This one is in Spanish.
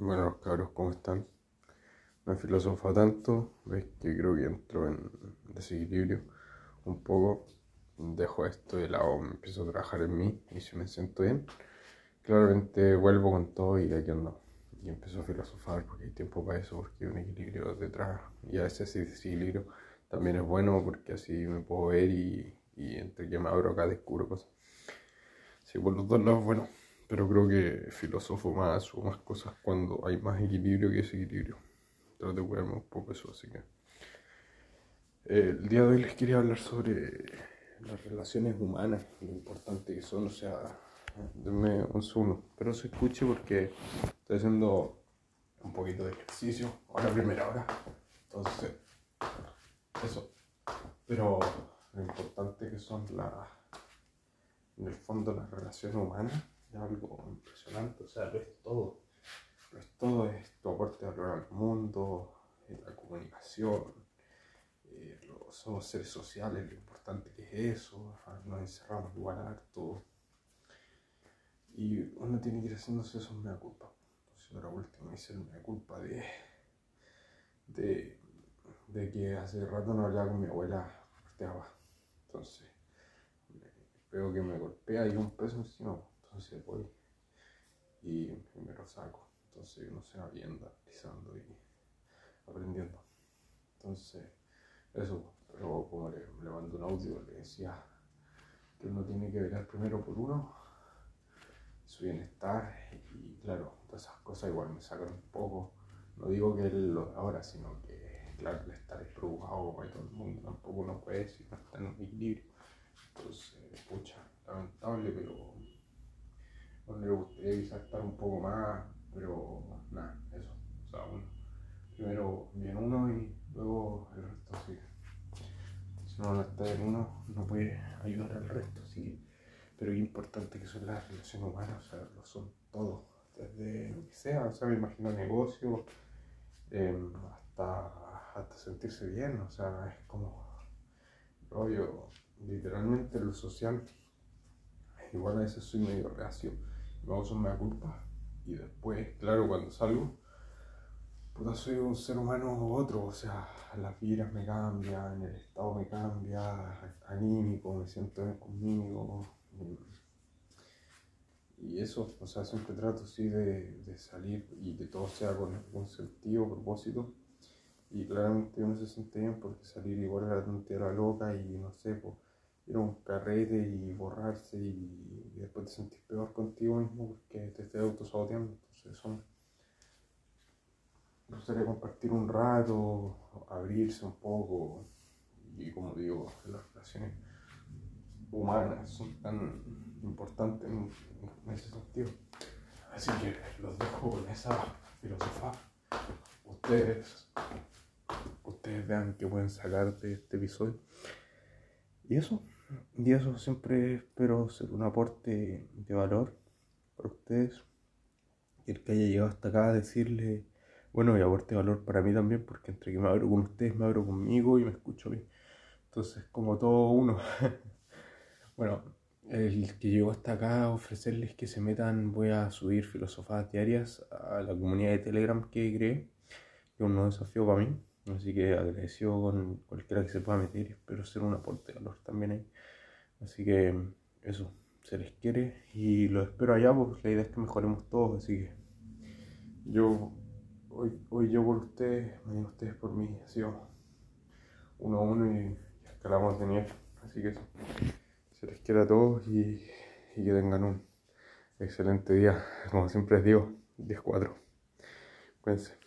Bueno, cabros, ¿cómo están? No he filosofado tanto, veis que creo que entro en desequilibrio un poco. Dejo esto de lado, me empiezo a trabajar en mí y si me siento bien, claramente vuelvo con todo y aquí ando. Y empiezo a filosofar porque hay tiempo para eso, porque hay un equilibrio detrás. Y a veces ese desequilibrio también es bueno porque así me puedo ver y, y entre que me abro acá descubro cosas. Sí, por los dos lados, bueno pero creo que filosofo más o más cosas cuando hay más equilibrio que desequilibrio. Trato de cuidarme un poco eso, así que. Eh, el día de hoy les quería hablar sobre las relaciones humanas, lo importante que son, o sea, denme un segundo, pero se escuche porque estoy haciendo un poquito de ejercicio, ahora primera hora, entonces, eso, pero lo importante que son las, en el fondo las relaciones humanas es algo impresionante, o sea, lo es todo. Lo es todo, es tu aporte de valor al mundo, la comunicación, eh, somos seres sociales, lo importante que es eso, nos encerramos igual harto. Y uno tiene que ir haciéndose eso me da culpa. Entonces ahora último hice da culpa de, de, que hace rato no hablaba con mi abuela agua. Entonces veo que me golpea y un peso encima entonces voy y me lo saco. Entonces uno se va viendo, analizando y aprendiendo. Entonces, eso, pero como le, le mando un audio, le decía que uno tiene que velar primero por uno, su bienestar y claro, todas esas cosas igual me sacan un poco. No digo que lo ahora, sino que claro, el estar preocupado con todo el mundo tampoco uno puede si no está en un equilibrio. Entonces, pucha, lamentable, pero donde le gustaría quizás estar un poco más, pero nada, eso. O sea, uno, primero bien uno y luego el resto sigue. Si no está en uno, no puede ayudar al resto, así Pero qué importante que son las relaciones humanas, o sea, lo son todo, desde lo que sea, o sea, me imagino negocio, em, hasta, hasta sentirse bien, o sea, es como rollo, literalmente lo social, igual a veces soy medio reacio luego son me culpa. Y después, claro, cuando salgo, puta, soy un ser humano u otro, o sea, las vidas me cambian, el estado me cambia, anímico, me siento bien conmigo. Y eso, o sea, siempre trato sí de, de salir y que todo sea con algún sentido, propósito. Y claramente uno se siente bien porque salir igual a la tontera loca y no sé, pues ir un carrete y borrarse y, después te sentir peor contigo mismo porque te estés autosaboteando. Entonces son gustaría compartir un rato, abrirse un poco y como digo, las relaciones humanas son tan importantes en, ese sentido. Así que los dejo con esa filosofía. Ustedes, ustedes vean qué pueden sacar de este episodio. Y eso. Y eso siempre espero ser un aporte de valor para ustedes. Y el que haya llegado hasta acá, decirle, bueno, y aporte de valor para mí también, porque entre que me abro con ustedes, me abro conmigo y me escucho a mí. Entonces, como todo uno. bueno, el que llegó hasta acá, ofrecerles que se metan, voy a subir filosofías diarias a la comunidad de Telegram que creé, que es un nuevo desafío para mí. Así que agradecido con cualquiera que se pueda meter espero ser un aporte de valor también ahí. Así que eso, se les quiere y lo espero allá porque la idea es que mejoremos todos. Así que yo, hoy, hoy yo por ustedes, mañana ustedes por mí. Ha sido uno a uno y escalamos de nivel. Así que eso, se les quiere a todos y, y que tengan un excelente día. Como siempre les digo, 10-4. Cuídense.